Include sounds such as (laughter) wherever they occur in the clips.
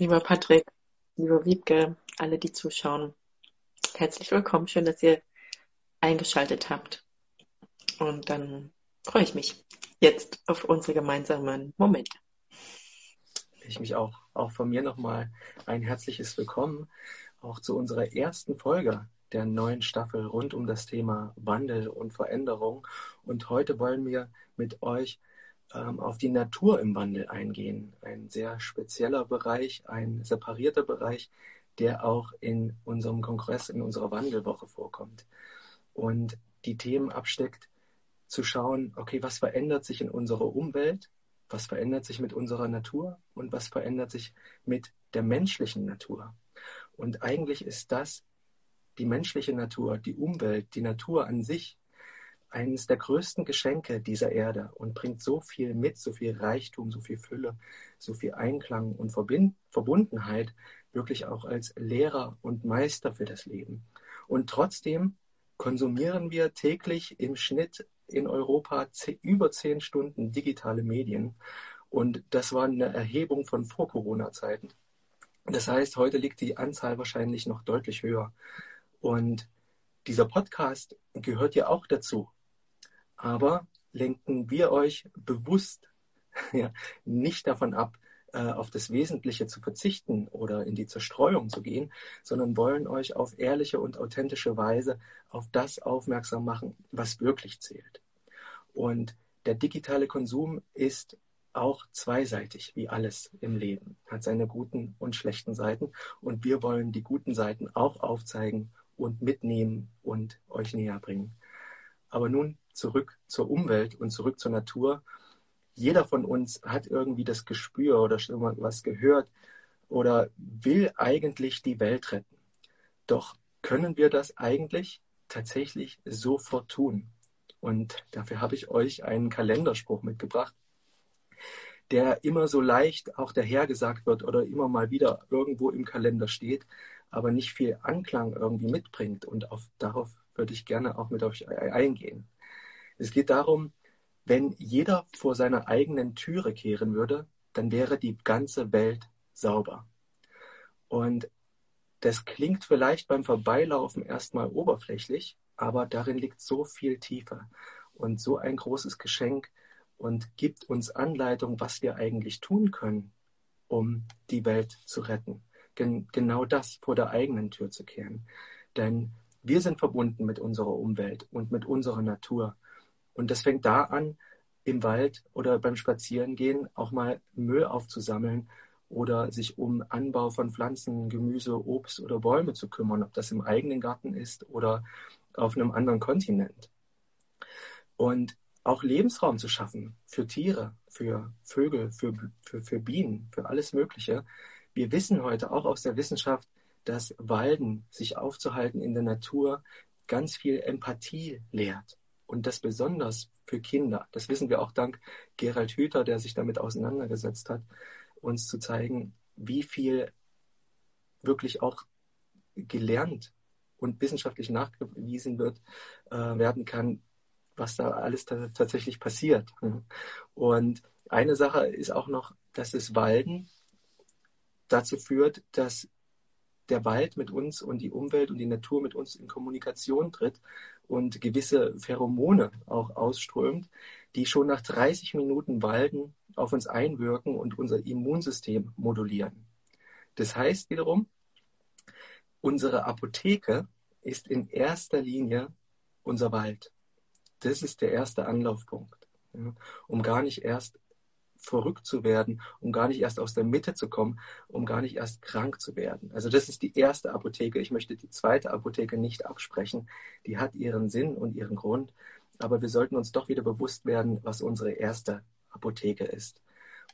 Lieber Patrick, lieber Wiebke, alle, die zuschauen, herzlich willkommen. Schön, dass ihr eingeschaltet habt. Und dann freue ich mich jetzt auf unsere gemeinsamen Momente. Ich mich auch. Auch von mir nochmal ein herzliches Willkommen auch zu unserer ersten Folge der neuen Staffel rund um das Thema Wandel und Veränderung. Und heute wollen wir mit euch ähm, auf die Natur im Wandel eingehen. Ein sehr spezieller Bereich, ein separierter Bereich, der auch in unserem Kongress, in unserer Wandelwoche vorkommt. Und die Themen absteckt, zu schauen, okay, was verändert sich in unserer Umwelt, was verändert sich mit unserer Natur und was verändert sich mit der menschlichen Natur. Und eigentlich ist das die menschliche Natur, die Umwelt, die Natur an sich eines der größten Geschenke dieser Erde und bringt so viel mit, so viel Reichtum, so viel Fülle, so viel Einklang und Verbundenheit, wirklich auch als Lehrer und Meister für das Leben. Und trotzdem konsumieren wir täglich im Schnitt in Europa über zehn Stunden digitale Medien. Und das war eine Erhebung von Vor-Corona-Zeiten. Das heißt, heute liegt die Anzahl wahrscheinlich noch deutlich höher. Und dieser Podcast gehört ja auch dazu aber lenken wir euch bewusst (laughs) ja, nicht davon ab, äh, auf das Wesentliche zu verzichten oder in die Zerstreuung zu gehen, sondern wollen euch auf ehrliche und authentische Weise auf das aufmerksam machen, was wirklich zählt. Und der digitale Konsum ist auch zweiseitig, wie alles im Leben, hat seine guten und schlechten Seiten. Und wir wollen die guten Seiten auch aufzeigen und mitnehmen und euch näher bringen. Aber nun zurück zur Umwelt und zurück zur Natur. Jeder von uns hat irgendwie das Gespür oder schon mal was gehört oder will eigentlich die Welt retten. Doch können wir das eigentlich tatsächlich sofort tun? Und dafür habe ich euch einen Kalenderspruch mitgebracht, der immer so leicht auch dahergesagt wird oder immer mal wieder irgendwo im Kalender steht, aber nicht viel Anklang irgendwie mitbringt. Und auf, darauf würde ich gerne auch mit euch eingehen. Es geht darum, wenn jeder vor seiner eigenen Türe kehren würde, dann wäre die ganze Welt sauber. Und das klingt vielleicht beim Vorbeilaufen erstmal oberflächlich, aber darin liegt so viel tiefer und so ein großes Geschenk und gibt uns Anleitung, was wir eigentlich tun können, um die Welt zu retten. Gen genau das vor der eigenen Tür zu kehren. Denn wir sind verbunden mit unserer Umwelt und mit unserer Natur. Und das fängt da an, im Wald oder beim Spazierengehen auch mal Müll aufzusammeln oder sich um Anbau von Pflanzen, Gemüse, Obst oder Bäume zu kümmern, ob das im eigenen Garten ist oder auf einem anderen Kontinent. Und auch Lebensraum zu schaffen für Tiere, für Vögel, für, für, für Bienen, für alles Mögliche. Wir wissen heute auch aus der Wissenschaft, dass Walden, sich aufzuhalten in der Natur, ganz viel Empathie lehrt und das besonders für Kinder. Das wissen wir auch dank Gerald Hüther, der sich damit auseinandergesetzt hat, uns zu zeigen, wie viel wirklich auch gelernt und wissenschaftlich nachgewiesen wird, äh, werden kann, was da alles tatsächlich passiert. Und eine Sache ist auch noch, dass das Walden dazu führt, dass der Wald mit uns und die Umwelt und die Natur mit uns in Kommunikation tritt und gewisse Pheromone auch ausströmt, die schon nach 30 Minuten Walden auf uns einwirken und unser Immunsystem modulieren. Das heißt wiederum, unsere Apotheke ist in erster Linie unser Wald. Das ist der erste Anlaufpunkt, um gar nicht erst verrückt zu werden, um gar nicht erst aus der Mitte zu kommen, um gar nicht erst krank zu werden. Also das ist die erste Apotheke. Ich möchte die zweite Apotheke nicht absprechen. Die hat ihren Sinn und ihren Grund. Aber wir sollten uns doch wieder bewusst werden, was unsere erste Apotheke ist.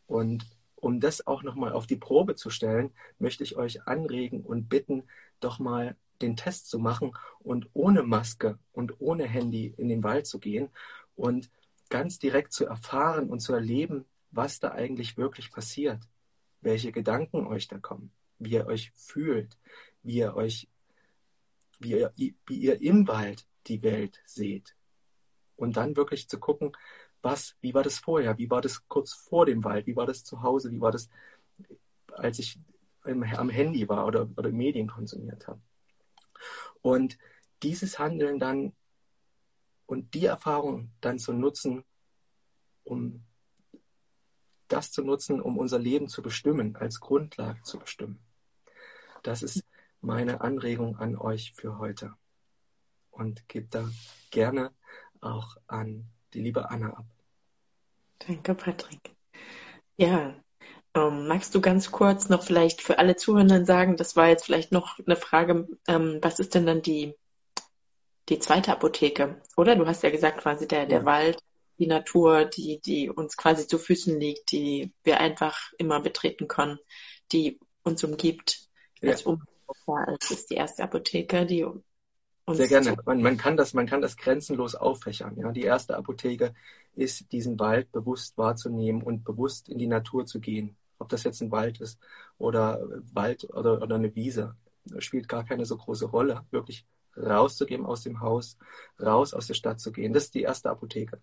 Und um das auch nochmal auf die Probe zu stellen, möchte ich euch anregen und bitten, doch mal den Test zu machen und ohne Maske und ohne Handy in den Wald zu gehen und ganz direkt zu erfahren und zu erleben, was da eigentlich wirklich passiert, welche Gedanken euch da kommen, wie ihr euch fühlt, wie ihr euch, wie ihr, wie ihr im Wald die Welt seht. Und dann wirklich zu gucken, was, wie war das vorher, wie war das kurz vor dem Wald, wie war das zu Hause, wie war das, als ich am Handy war oder, oder Medien konsumiert habe. Und dieses Handeln dann und die Erfahrung dann zu nutzen, um das zu nutzen, um unser Leben zu bestimmen, als Grundlage zu bestimmen. Das ist meine Anregung an euch für heute. Und gebe da gerne auch an die liebe Anna ab. Danke, Patrick. Ja, ähm, magst du ganz kurz noch vielleicht für alle Zuhörenden sagen, das war jetzt vielleicht noch eine Frage, ähm, was ist denn dann die, die zweite Apotheke? Oder du hast ja gesagt, quasi der, der ja. Wald, die Natur, die, die uns quasi zu Füßen liegt, die wir einfach immer betreten können, die uns umgibt. Ja. Als um als ist die erste Apotheke, die uns Sehr gerne. Man, man, kann das, man kann das grenzenlos auffächern. Ja? Die erste Apotheke ist, diesen Wald bewusst wahrzunehmen und bewusst in die Natur zu gehen. Ob das jetzt ein Wald ist oder Wald oder, oder eine Wiese, spielt gar keine so große Rolle. Wirklich rauszugehen aus dem Haus, raus aus der Stadt zu gehen. Das ist die erste Apotheke.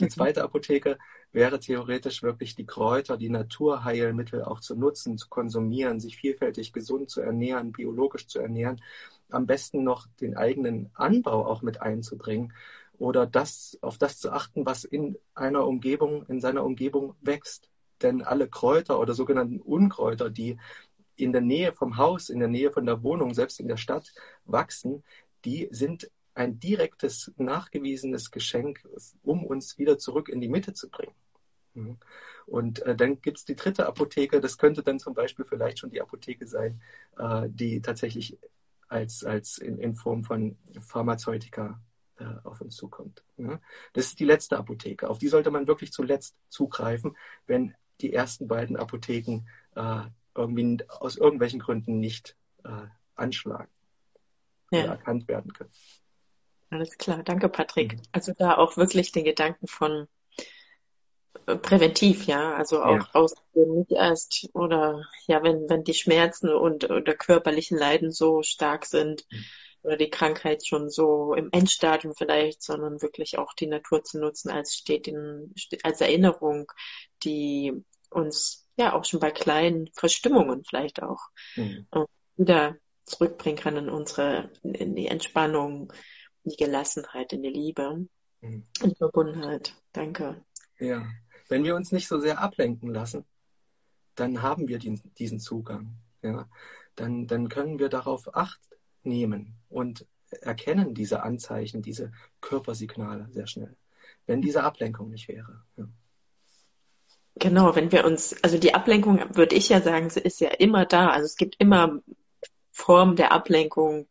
Die mhm. zweite Apotheke wäre theoretisch wirklich die Kräuter, die Naturheilmittel auch zu nutzen, zu konsumieren, sich vielfältig gesund zu ernähren, biologisch zu ernähren, am besten noch den eigenen Anbau auch mit einzubringen oder das, auf das zu achten, was in einer Umgebung, in seiner Umgebung wächst. Denn alle Kräuter oder sogenannten Unkräuter, die in der Nähe vom Haus, in der Nähe von der Wohnung, selbst in der Stadt wachsen, die sind ein direktes, nachgewiesenes Geschenk, um uns wieder zurück in die Mitte zu bringen. Mhm. Und äh, dann gibt es die dritte Apotheke, das könnte dann zum Beispiel vielleicht schon die Apotheke sein, äh, die tatsächlich als, als in, in Form von Pharmazeutika äh, auf uns zukommt. Ja? Das ist die letzte Apotheke. Auf die sollte man wirklich zuletzt zugreifen, wenn die ersten beiden Apotheken äh, irgendwie aus irgendwelchen Gründen nicht äh, anschlagen ja. oder erkannt werden können. Alles klar, danke Patrick. Mhm. Also da auch wirklich den Gedanken von äh, präventiv, ja, also auch ja. aus nicht erst oder ja, wenn wenn die Schmerzen und oder körperlichen Leiden so stark sind mhm. oder die Krankheit schon so im Endstadium vielleicht, sondern wirklich auch die Natur zu nutzen als steht in, als Erinnerung, die uns ja auch schon bei kleinen Verstimmungen vielleicht auch mhm. wieder zurückbringen kann in unsere in die Entspannung, die Gelassenheit, in die Liebe mhm. und die Verbundenheit. Danke. Ja, wenn wir uns nicht so sehr ablenken lassen, dann haben wir den, diesen Zugang. Ja? Dann, dann können wir darauf Acht nehmen und erkennen diese Anzeichen, diese Körpersignale sehr schnell, wenn diese Ablenkung nicht wäre. Ja. Genau, wenn wir uns, also die Ablenkung, würde ich ja sagen, sie ist ja immer da. Also es gibt immer Formen der Ablenkung,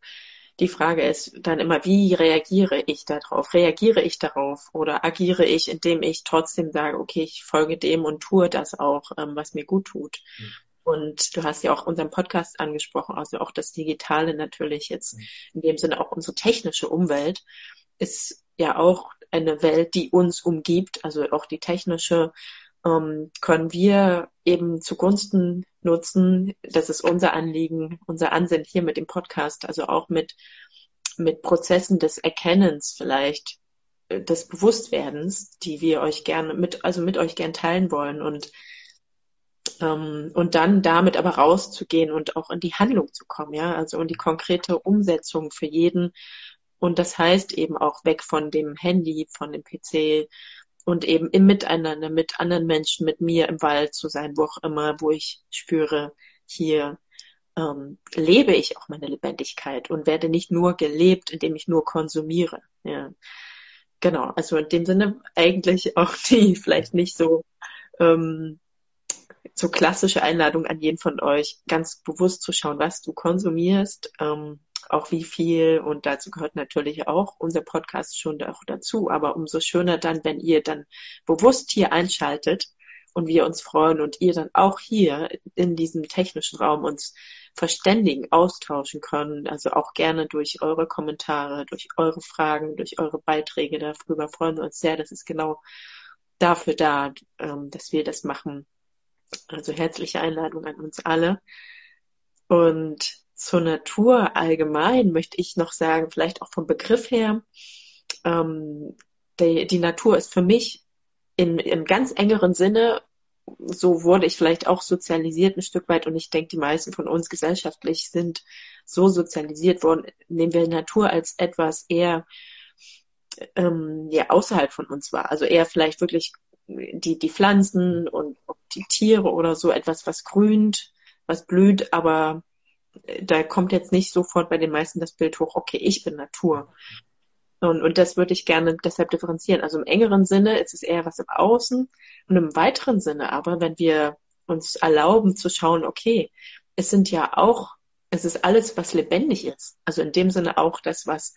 die Frage ist dann immer, wie reagiere ich darauf? Reagiere ich darauf oder agiere ich, indem ich trotzdem sage, okay, ich folge dem und tue das auch, ähm, was mir gut tut? Mhm. Und du hast ja auch unseren Podcast angesprochen, also auch das Digitale natürlich jetzt, mhm. in dem Sinne auch unsere technische Umwelt ist ja auch eine Welt, die uns umgibt, also auch die technische ähm, können wir eben zugunsten nutzen. Das ist unser Anliegen, unser Ansinnen hier mit dem Podcast, also auch mit, mit Prozessen des Erkennens vielleicht, äh, des Bewusstwerdens, die wir euch gerne mit, also mit euch gern teilen wollen und ähm, und dann damit aber rauszugehen und auch in die Handlung zu kommen, ja, also in die konkrete Umsetzung für jeden. Und das heißt eben auch weg von dem Handy, von dem PC, und eben im Miteinander mit anderen Menschen, mit mir im Wald zu sein, wo auch immer, wo ich spüre, hier ähm, lebe ich auch meine Lebendigkeit und werde nicht nur gelebt, indem ich nur konsumiere. Ja. Genau, also in dem Sinne eigentlich auch (laughs) die vielleicht nicht so ähm, so klassische Einladung an jeden von euch, ganz bewusst zu schauen, was du konsumierst, ähm, auch wie viel. Und dazu gehört natürlich auch unser Podcast schon auch dazu. Aber umso schöner dann, wenn ihr dann bewusst hier einschaltet und wir uns freuen und ihr dann auch hier in diesem technischen Raum uns verständigen, austauschen können. Also auch gerne durch eure Kommentare, durch eure Fragen, durch eure Beiträge. Darüber freuen wir uns sehr. Das ist genau dafür da, ähm, dass wir das machen. Also herzliche Einladung an uns alle. Und zur Natur allgemein möchte ich noch sagen, vielleicht auch vom Begriff her, ähm, die, die Natur ist für mich in, im ganz engeren Sinne so wurde ich vielleicht auch sozialisiert ein Stück weit und ich denke, die meisten von uns gesellschaftlich sind so sozialisiert worden, nehmen wir Natur als etwas eher ähm, ja außerhalb von uns war. Also eher vielleicht wirklich die, die Pflanzen und die Tiere oder so etwas, was grünt, was blüht, aber da kommt jetzt nicht sofort bei den meisten das Bild hoch, okay, ich bin Natur. Und, und das würde ich gerne deshalb differenzieren. Also im engeren Sinne ist es eher was im Außen und im weiteren Sinne aber, wenn wir uns erlauben zu schauen, okay, es sind ja auch, es ist alles, was lebendig ist. Also in dem Sinne auch das, was,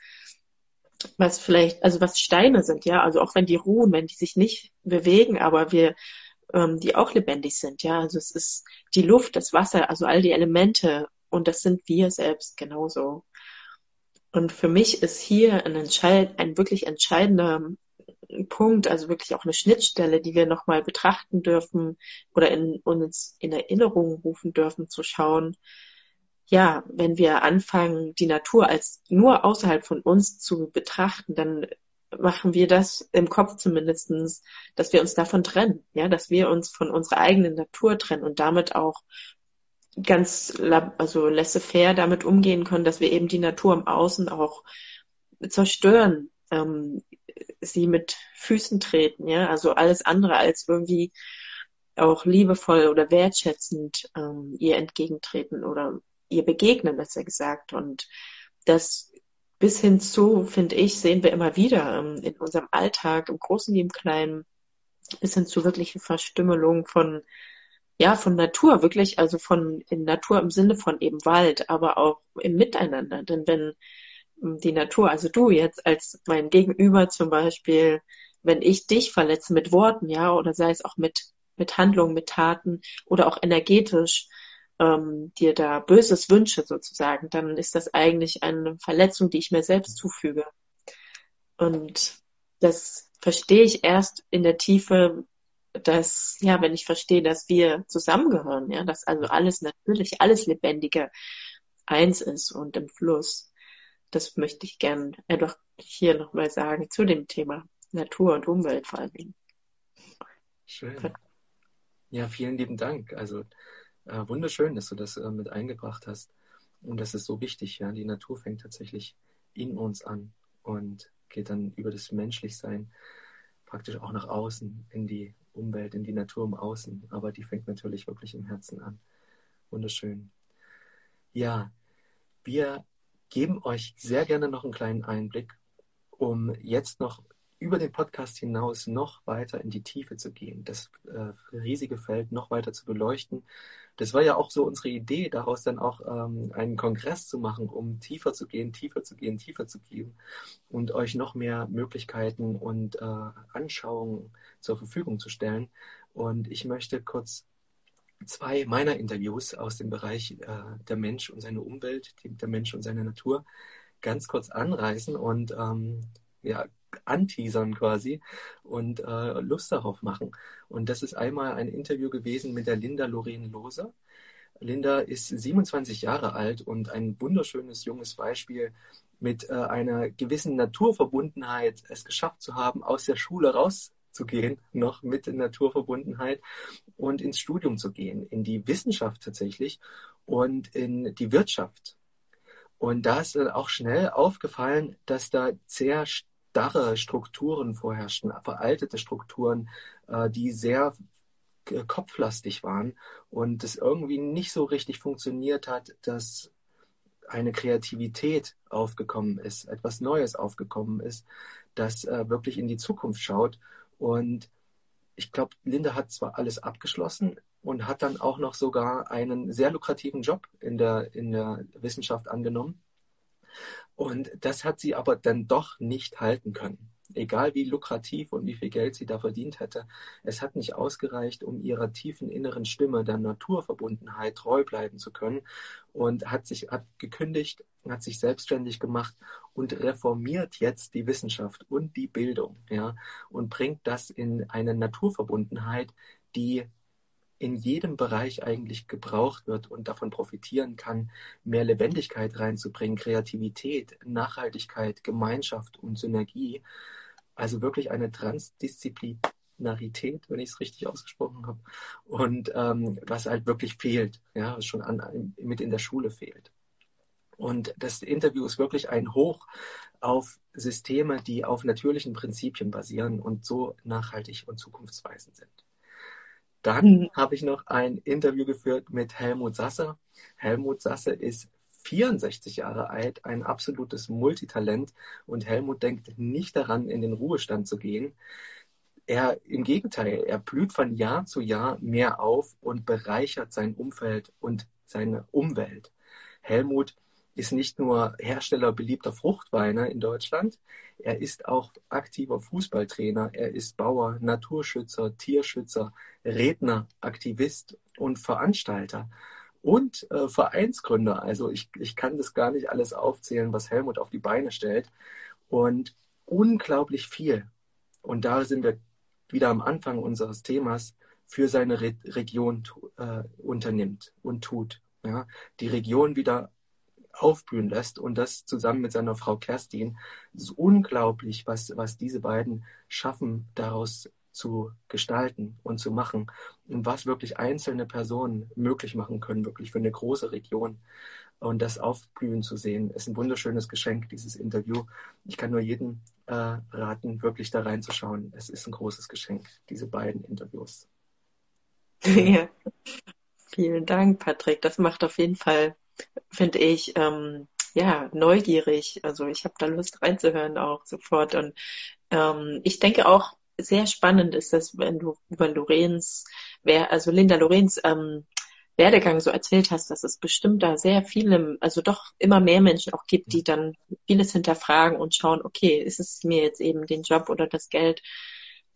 was vielleicht, also was Steine sind, ja, also auch wenn die ruhen, wenn die sich nicht bewegen, aber wir, ähm, die auch lebendig sind, ja, also es ist die Luft, das Wasser, also all die Elemente und das sind wir selbst genauso. Und für mich ist hier ein, entscheid ein wirklich entscheidender Punkt, also wirklich auch eine Schnittstelle, die wir nochmal betrachten dürfen oder in, uns in Erinnerung rufen dürfen, zu schauen, ja, wenn wir anfangen, die Natur als nur außerhalb von uns zu betrachten, dann machen wir das im Kopf zumindestens, dass wir uns davon trennen, ja, dass wir uns von unserer eigenen Natur trennen und damit auch ganz also laissez-faire damit umgehen können, dass wir eben die Natur im Außen auch zerstören, ähm, sie mit Füßen treten, ja, also alles andere als irgendwie auch liebevoll oder wertschätzend ähm, ihr entgegentreten oder ihr begegnen, besser gesagt. Und das bis hin zu, finde ich, sehen wir immer wieder ähm, in unserem Alltag, im Großen wie im Kleinen, bis hin zu wirklichen Verstümmelung von ja, von Natur, wirklich, also von in Natur im Sinne von eben Wald, aber auch im Miteinander. Denn wenn hm, die Natur, also du jetzt als mein Gegenüber zum Beispiel, wenn ich dich verletze mit Worten, ja, oder sei es auch mit, mit Handlungen, mit Taten oder auch energetisch, ähm, dir da Böses wünsche sozusagen, dann ist das eigentlich eine Verletzung, die ich mir selbst zufüge. Und das verstehe ich erst in der Tiefe, dass, ja, wenn ich verstehe, dass wir zusammengehören, ja, dass also alles natürlich, alles Lebendige eins ist und im Fluss. Das möchte ich gern einfach hier nochmal sagen zu dem Thema Natur und Umwelt vor Dingen. Schön. Ja, vielen lieben Dank. Also äh, wunderschön, dass du das äh, mit eingebracht hast. Und das ist so wichtig, ja. Die Natur fängt tatsächlich in uns an und geht dann über das Menschlichsein praktisch auch nach außen in die Umwelt, in die Natur im Außen, aber die fängt natürlich wirklich im Herzen an. Wunderschön. Ja, wir geben euch sehr gerne noch einen kleinen Einblick, um jetzt noch über den Podcast hinaus noch weiter in die Tiefe zu gehen, das äh, riesige Feld noch weiter zu beleuchten. Das war ja auch so unsere Idee, daraus dann auch ähm, einen Kongress zu machen, um tiefer zu gehen, tiefer zu gehen, tiefer zu gehen und euch noch mehr Möglichkeiten und äh, Anschauungen zur Verfügung zu stellen. Und ich möchte kurz zwei meiner Interviews aus dem Bereich äh, der Mensch und seine Umwelt, der Mensch und seine Natur ganz kurz anreißen und ähm, ja, anteasern quasi und äh, Lust darauf machen. Und das ist einmal ein Interview gewesen mit der Linda Lorraine Loser. Linda ist 27 Jahre alt und ein wunderschönes junges Beispiel mit äh, einer gewissen Naturverbundenheit es geschafft zu haben, aus der Schule rauszugehen, noch mit Naturverbundenheit und ins Studium zu gehen, in die Wissenschaft tatsächlich und in die Wirtschaft. Und da ist auch schnell aufgefallen, dass da sehr starre Strukturen vorherrschten, veraltete Strukturen, äh, die sehr kopflastig waren und es irgendwie nicht so richtig funktioniert hat, dass eine Kreativität aufgekommen ist, etwas Neues aufgekommen ist, das äh, wirklich in die Zukunft schaut. Und ich glaube, Linda hat zwar alles abgeschlossen und hat dann auch noch sogar einen sehr lukrativen Job in der, in der Wissenschaft angenommen. Und das hat sie aber dann doch nicht halten können. Egal wie lukrativ und wie viel Geld sie da verdient hätte, es hat nicht ausgereicht, um ihrer tiefen inneren Stimme der Naturverbundenheit treu bleiben zu können und hat sich hat gekündigt, hat sich selbstständig gemacht und reformiert jetzt die Wissenschaft und die Bildung, ja, und bringt das in eine Naturverbundenheit, die in jedem Bereich eigentlich gebraucht wird und davon profitieren kann, mehr Lebendigkeit reinzubringen, Kreativität, Nachhaltigkeit, Gemeinschaft und Synergie. Also wirklich eine Transdisziplin Narität, wenn ich es richtig ausgesprochen habe, und ähm, was halt wirklich fehlt, ja, schon an, mit in der Schule fehlt. Und das Interview ist wirklich ein Hoch auf Systeme, die auf natürlichen Prinzipien basieren und so nachhaltig und zukunftsweisend sind. Dann mhm. habe ich noch ein Interview geführt mit Helmut Sasse. Helmut Sasse ist 64 Jahre alt, ein absolutes Multitalent und Helmut denkt nicht daran, in den Ruhestand zu gehen. Er im Gegenteil, er blüht von Jahr zu Jahr mehr auf und bereichert sein Umfeld und seine Umwelt. Helmut ist nicht nur Hersteller beliebter Fruchtweine in Deutschland, er ist auch aktiver Fußballtrainer, er ist Bauer, Naturschützer, Tierschützer, Redner, Aktivist und Veranstalter und äh, Vereinsgründer. Also ich, ich kann das gar nicht alles aufzählen, was Helmut auf die Beine stellt. Und unglaublich viel. Und da sind wir wieder am Anfang unseres Themas, für seine Re Region äh, unternimmt und tut. Ja? Die Region wieder aufblühen lässt und das zusammen mit seiner Frau Kerstin. Es ist unglaublich, was, was diese beiden schaffen, daraus zu gestalten und zu machen und was wirklich einzelne Personen möglich machen können, wirklich für eine große Region. Und das Aufblühen zu sehen, ist ein wunderschönes Geschenk, dieses Interview. Ich kann nur jedem äh, raten, wirklich da reinzuschauen. Es ist ein großes Geschenk, diese beiden Interviews. (laughs) Ja. Vielen Dank, Patrick. Das macht auf jeden Fall finde ich, ähm, ja, neugierig. Also ich habe da Lust reinzuhören auch sofort. Und ähm, ich denke auch, sehr spannend ist das, wenn du über Lorenz, wer, also Linda Lorenz ähm, Werdegang so erzählt hast, dass es bestimmt da sehr viele, also doch immer mehr Menschen auch gibt, die dann vieles hinterfragen und schauen, okay, ist es mir jetzt eben den Job oder das Geld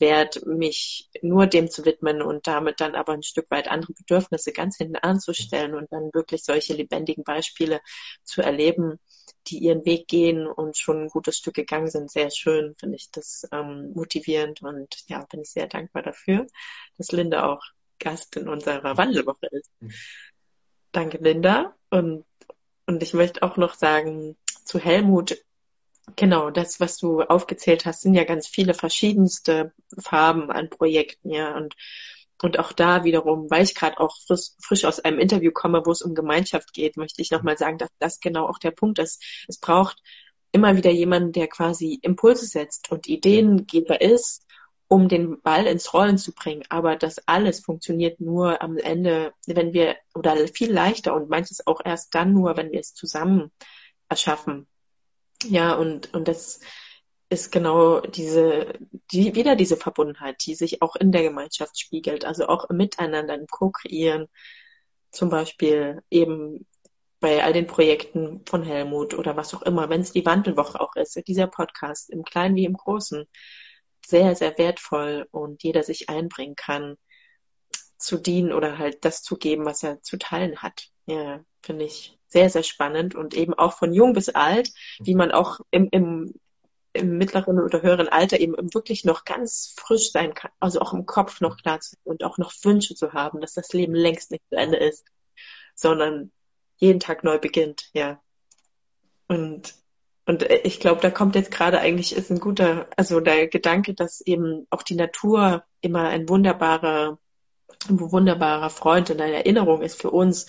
wert, mich nur dem zu widmen und damit dann aber ein Stück weit andere Bedürfnisse ganz hinten anzustellen und dann wirklich solche lebendigen Beispiele zu erleben, die ihren Weg gehen und schon ein gutes Stück gegangen sind. Sehr schön, finde ich das ähm, motivierend und ja, bin ich sehr dankbar dafür, dass Linda auch Gast in unserer Wandelwoche ist. Mhm. Danke, Linda. Und, und ich möchte auch noch sagen, zu Helmut, Genau, das, was du aufgezählt hast, sind ja ganz viele verschiedenste Farben an Projekten, ja. Und, und auch da wiederum, weil ich gerade auch frisch, frisch aus einem Interview komme, wo es um Gemeinschaft geht, möchte ich nochmal sagen, dass das genau auch der Punkt ist. Es braucht immer wieder jemanden, der quasi Impulse setzt und Ideengeber ist, um den Ball ins Rollen zu bringen. Aber das alles funktioniert nur am Ende, wenn wir, oder viel leichter und manches auch erst dann nur, wenn wir es zusammen erschaffen. Ja, und, und das ist genau diese, die, wieder diese Verbundenheit, die sich auch in der Gemeinschaft spiegelt, also auch Miteinander, im Co-Kreieren, zum Beispiel eben bei all den Projekten von Helmut oder was auch immer, wenn es die Wandelwoche auch ist, dieser Podcast, im Kleinen wie im Großen, sehr, sehr wertvoll und jeder sich einbringen kann, zu dienen oder halt das zu geben, was er zu teilen hat. Ja, finde ich sehr, sehr spannend und eben auch von jung bis alt, wie man auch im, im, im mittleren oder höheren Alter eben wirklich noch ganz frisch sein kann, also auch im Kopf noch klar zu und auch noch Wünsche zu haben, dass das Leben längst nicht zu Ende ist, sondern jeden Tag neu beginnt, ja. Und und ich glaube, da kommt jetzt gerade eigentlich ist ein guter, also der Gedanke, dass eben auch die Natur immer ein wunderbarer, ein wunderbarer Freund und eine Erinnerung ist für uns,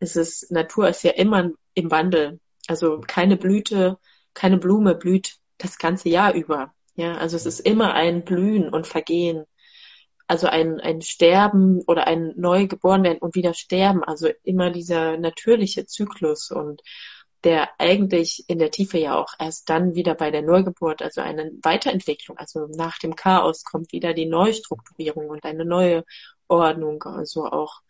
es ist, Natur ist ja immer im Wandel. Also keine Blüte, keine Blume blüht das ganze Jahr über. Ja, also es ist immer ein Blühen und Vergehen. Also ein, ein Sterben oder ein Neugeboren werden und wieder sterben. Also immer dieser natürliche Zyklus und der eigentlich in der Tiefe ja auch erst dann wieder bei der Neugeburt, also eine Weiterentwicklung, also nach dem Chaos kommt wieder die Neustrukturierung und eine neue Ordnung, also auch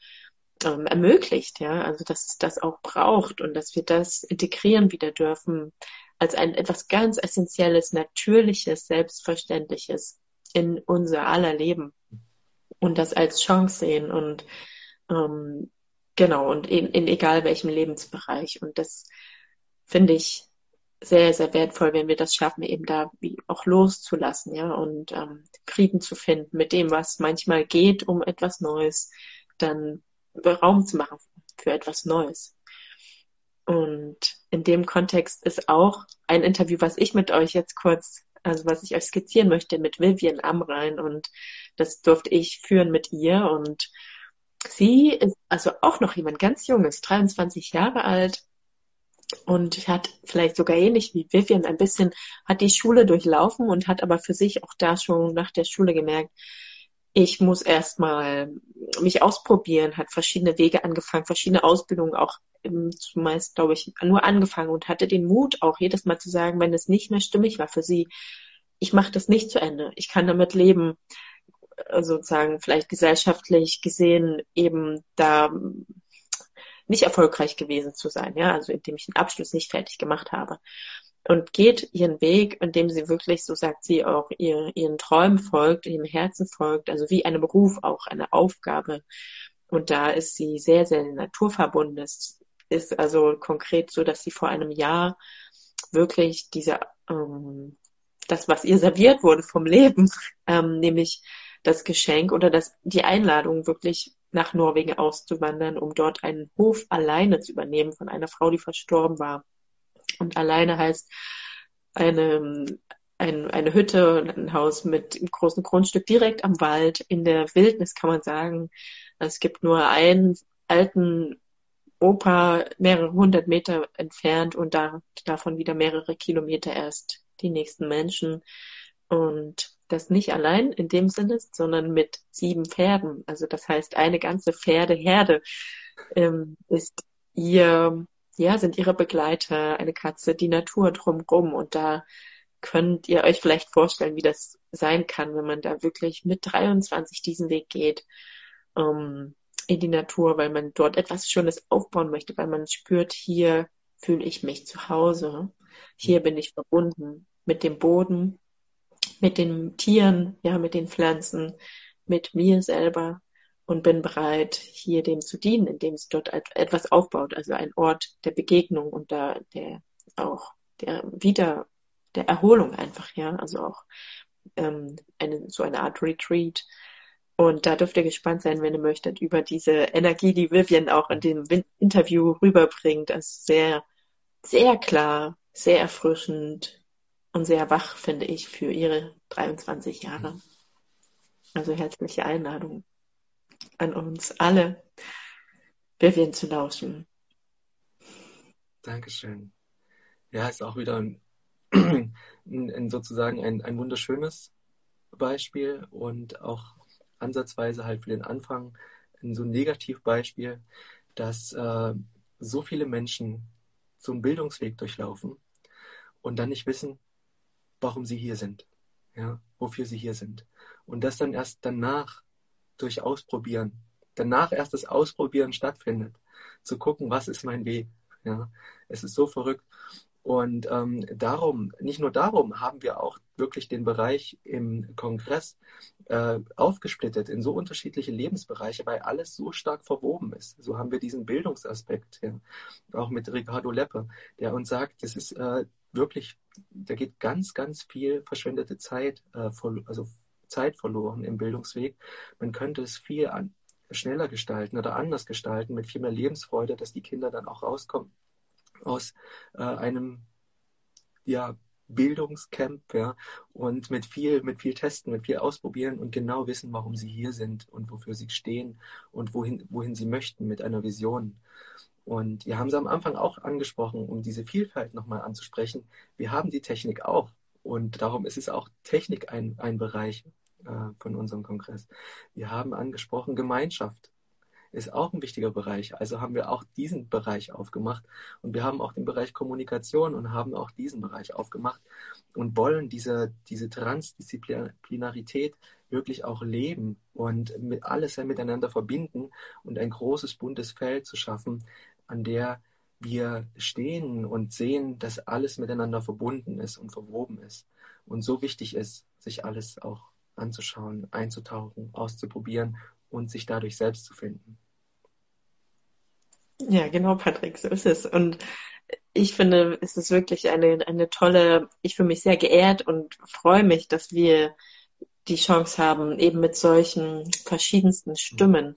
ähm, ermöglicht, ja, also dass es das auch braucht und dass wir das integrieren wieder dürfen als ein etwas ganz essentielles, natürliches, selbstverständliches in unser aller Leben und das als Chance sehen und ähm, genau und in, in egal welchem Lebensbereich. Und das finde ich sehr, sehr wertvoll, wenn wir das schaffen, eben da wie auch loszulassen, ja, und ähm, Frieden zu finden mit dem, was manchmal geht, um etwas Neues dann Raum zu machen für etwas Neues. Und in dem Kontext ist auch ein Interview, was ich mit euch jetzt kurz, also was ich euch skizzieren möchte, mit Vivian Amrein. Und Das durfte ich führen mit ihr und sie ist also auch noch jemand ganz Junges, 23 Jahre alt und hat vielleicht sogar ähnlich wie Vivian ein bisschen, hat die Schule durchlaufen und hat aber für sich auch da schon nach der Schule gemerkt, ich muss erstmal mich ausprobieren, hat verschiedene Wege angefangen, verschiedene Ausbildungen auch zumeist, glaube ich, nur angefangen und hatte den Mut auch jedes Mal zu sagen, wenn es nicht mehr stimmig war für sie, ich mache das nicht zu Ende, ich kann damit leben, äh, sozusagen vielleicht gesellschaftlich gesehen eben da nicht erfolgreich gewesen zu sein, ja, also indem ich den Abschluss nicht fertig gemacht habe. Und geht ihren Weg, indem sie wirklich, so sagt sie, auch ihr, ihren Träumen folgt, ihrem Herzen folgt, also wie einem Beruf auch, eine Aufgabe. Und da ist sie sehr, sehr naturverbunden. Es ist also konkret so, dass sie vor einem Jahr wirklich diese, ähm, das, was ihr serviert wurde vom Leben, (laughs) ähm, nämlich das Geschenk oder das, die Einladung wirklich nach Norwegen auszuwandern, um dort einen Hof alleine zu übernehmen von einer Frau, die verstorben war. Und alleine heißt eine, ein, eine Hütte, ein Haus mit einem großen Grundstück direkt am Wald, in der Wildnis kann man sagen. Es gibt nur einen alten Opa mehrere hundert Meter entfernt und da, davon wieder mehrere Kilometer erst die nächsten Menschen. Und das nicht allein in dem Sinne, sondern mit sieben Pferden. Also das heißt, eine ganze Pferdeherde ähm, ist ihr, ja, sind ihre Begleiter, eine Katze, die Natur drumrum. Und da könnt ihr euch vielleicht vorstellen, wie das sein kann, wenn man da wirklich mit 23 diesen Weg geht ähm, in die Natur, weil man dort etwas Schönes aufbauen möchte, weil man spürt, hier fühle ich mich zu Hause, hier bin ich verbunden mit dem Boden, mit den Tieren, ja, mit den Pflanzen, mit mir selber und bin bereit, hier dem zu dienen, indem es dort etwas aufbaut, also ein Ort der Begegnung und da der auch der wieder der Erholung einfach, ja, also auch ähm, eine, so eine Art Retreat. Und da dürft ihr gespannt sein, wenn ihr möchtet, über diese Energie, die Vivian auch in dem Interview rüberbringt. Ist sehr, sehr klar, sehr erfrischend, und sehr wach, finde ich, für ihre 23 Jahre. Also herzliche Einladung an uns alle, Vivian zu lauschen. Dankeschön. Ja, ist auch wieder (clears throat) ein, ein, sozusagen ein, ein wunderschönes Beispiel und auch ansatzweise halt für den Anfang ein so Negativbeispiel, dass äh, so viele Menschen so einen Bildungsweg durchlaufen und dann nicht wissen, warum sie hier sind, ja, wofür sie hier sind. Und das dann erst danach durch Ausprobieren, danach erst das Ausprobieren stattfindet, zu gucken, was ist mein Weg. Ja, es ist so verrückt. Und ähm, darum, nicht nur darum, haben wir auch wirklich den Bereich im Kongress äh, aufgesplittet in so unterschiedliche Lebensbereiche, weil alles so stark verwoben ist. So haben wir diesen Bildungsaspekt, ja, auch mit Ricardo Leppe, der uns sagt, das ist äh, wirklich, da geht ganz, ganz viel verschwendete Zeit, äh, also Zeit verloren im Bildungsweg. Man könnte es viel an, schneller gestalten oder anders gestalten, mit viel mehr Lebensfreude, dass die Kinder dann auch rauskommen aus äh, einem ja, Bildungscamp, ja, und mit viel, mit viel Testen, mit viel Ausprobieren und genau wissen, warum sie hier sind und wofür sie stehen und wohin, wohin sie möchten mit einer Vision. Und wir haben sie am Anfang auch angesprochen, um diese Vielfalt nochmal anzusprechen. Wir haben die Technik auch. Und darum ist es auch Technik ein, ein Bereich äh, von unserem Kongress. Wir haben angesprochen Gemeinschaft ist auch ein wichtiger Bereich. Also haben wir auch diesen Bereich aufgemacht und wir haben auch den Bereich Kommunikation und haben auch diesen Bereich aufgemacht und wollen diese, diese Transdisziplinarität wirklich auch leben und mit alles miteinander verbinden und ein großes buntes Feld zu schaffen, an der wir stehen und sehen, dass alles miteinander verbunden ist und verwoben ist. Und so wichtig ist, sich alles auch anzuschauen, einzutauchen, auszuprobieren und sich dadurch selbst zu finden. Ja, genau, Patrick, so ist es. Und ich finde, es ist wirklich eine, eine tolle, ich fühle mich sehr geehrt und freue mich, dass wir die Chance haben, eben mit solchen verschiedensten Stimmen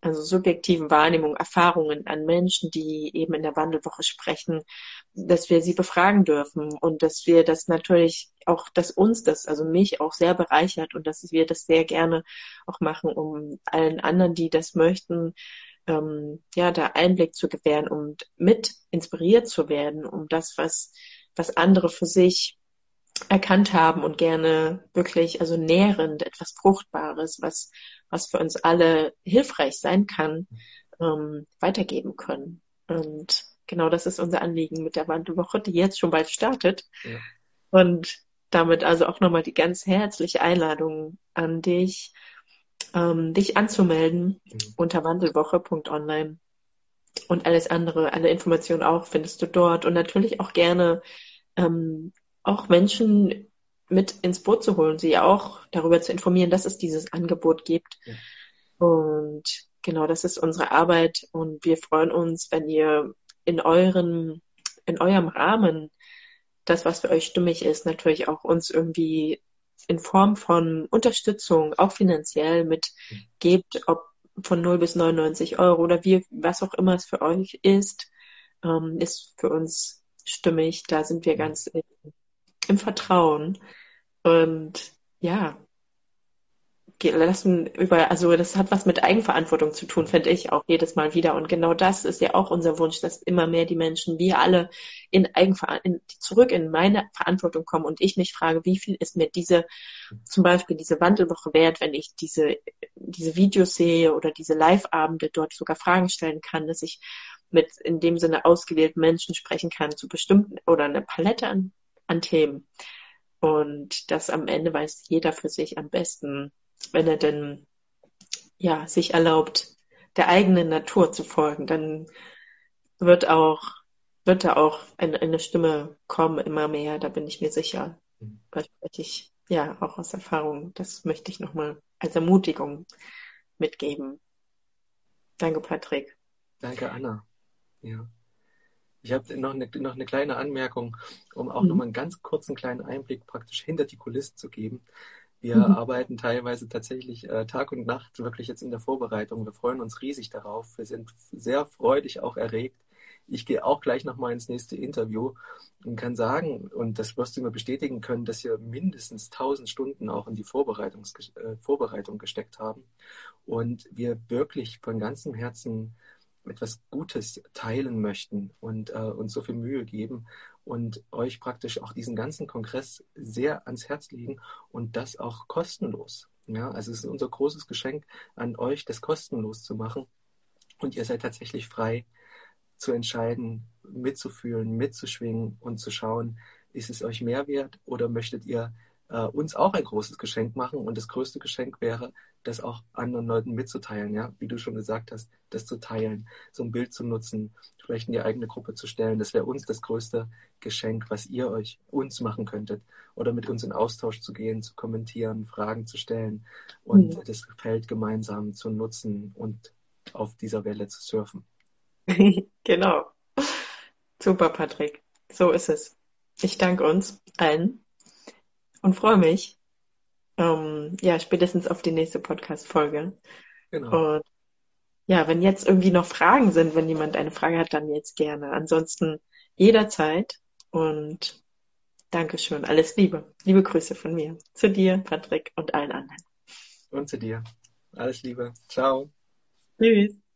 also subjektiven Wahrnehmungen, Erfahrungen an Menschen, die eben in der Wandelwoche sprechen, dass wir sie befragen dürfen und dass wir das natürlich auch, dass uns das, also mich auch sehr bereichert und dass wir das sehr gerne auch machen, um allen anderen, die das möchten, ähm, ja, da Einblick zu gewähren und mit inspiriert zu werden, um das, was, was andere für sich erkannt haben und gerne wirklich, also nährend, etwas Fruchtbares, was, was für uns alle hilfreich sein kann, ähm, weitergeben können. Und genau das ist unser Anliegen mit der Wandelwoche, die jetzt schon bald startet. Ja. Und damit also auch nochmal die ganz herzliche Einladung an dich, ähm, dich anzumelden mhm. unter wandelwoche.online. Und alles andere, alle Informationen auch findest du dort und natürlich auch gerne ähm, auch Menschen mit ins Boot zu holen, sie auch darüber zu informieren, dass es dieses Angebot gibt. Ja. Und genau, das ist unsere Arbeit und wir freuen uns, wenn ihr in euren, in eurem Rahmen das, was für euch stimmig ist, natürlich auch uns irgendwie in Form von Unterstützung, auch finanziell mitgebt, ob von 0 bis 99 Euro oder wie, was auch immer es für euch ist, ähm, ist für uns stimmig. Da sind wir ganz im Vertrauen. Und ja, lassen über, also das hat was mit Eigenverantwortung zu tun, finde ich auch jedes Mal wieder. Und genau das ist ja auch unser Wunsch, dass immer mehr die Menschen, wir alle in Eigenverantwortung, zurück in meine Verantwortung kommen und ich mich frage, wie viel ist mir diese, zum Beispiel diese Wandelwoche wert, wenn ich diese, diese Videos sehe oder diese Live-Abende dort sogar Fragen stellen kann, dass ich mit in dem Sinne ausgewählten Menschen sprechen kann zu bestimmten oder eine Palette an an Themen. Und das am Ende weiß jeder für sich am besten, wenn er denn ja sich erlaubt, der eigenen Natur zu folgen, dann wird auch wird da auch eine, eine Stimme kommen immer mehr, da bin ich mir sicher. Mhm. Da spreche ich ja auch aus Erfahrung. Das möchte ich nochmal als Ermutigung mitgeben. Danke, Patrick. Danke, Anna. Ja. Ich habe noch eine, noch eine kleine Anmerkung, um auch mhm. nochmal einen ganz kurzen kleinen Einblick praktisch hinter die Kulissen zu geben. Wir mhm. arbeiten teilweise tatsächlich äh, Tag und Nacht wirklich jetzt in der Vorbereitung. Wir freuen uns riesig darauf. Wir sind sehr freudig auch erregt. Ich gehe auch gleich nochmal ins nächste Interview und kann sagen, und das wirst du mir bestätigen können, dass wir mindestens 1000 Stunden auch in die Vorbereitungs äh, Vorbereitung gesteckt haben und wir wirklich von ganzem Herzen etwas Gutes teilen möchten und äh, uns so viel Mühe geben und euch praktisch auch diesen ganzen Kongress sehr ans Herz legen und das auch kostenlos. Ja, also es ist unser großes Geschenk an euch, das kostenlos zu machen. Und ihr seid tatsächlich frei zu entscheiden, mitzufühlen, mitzuschwingen und zu schauen, ist es euch mehr wert oder möchtet ihr äh, uns auch ein großes Geschenk machen. Und das größte Geschenk wäre, das auch anderen Leuten mitzuteilen, ja, wie du schon gesagt hast, das zu teilen, so ein Bild zu nutzen, vielleicht in die eigene Gruppe zu stellen. Das wäre uns das größte Geschenk, was ihr euch uns machen könntet. Oder mit uns in Austausch zu gehen, zu kommentieren, Fragen zu stellen und mhm. das Feld gemeinsam zu nutzen und auf dieser Welle zu surfen. (laughs) genau. Super, Patrick. So ist es. Ich danke uns allen und freue mich. Ähm, ja, spätestens auf die nächste Podcast-Folge. Genau. Und ja, wenn jetzt irgendwie noch Fragen sind, wenn jemand eine Frage hat, dann jetzt gerne. Ansonsten jederzeit und Dankeschön. Alles Liebe. Liebe Grüße von mir. Zu dir, Patrick und allen anderen. Und zu dir. Alles Liebe. Ciao. Tschüss.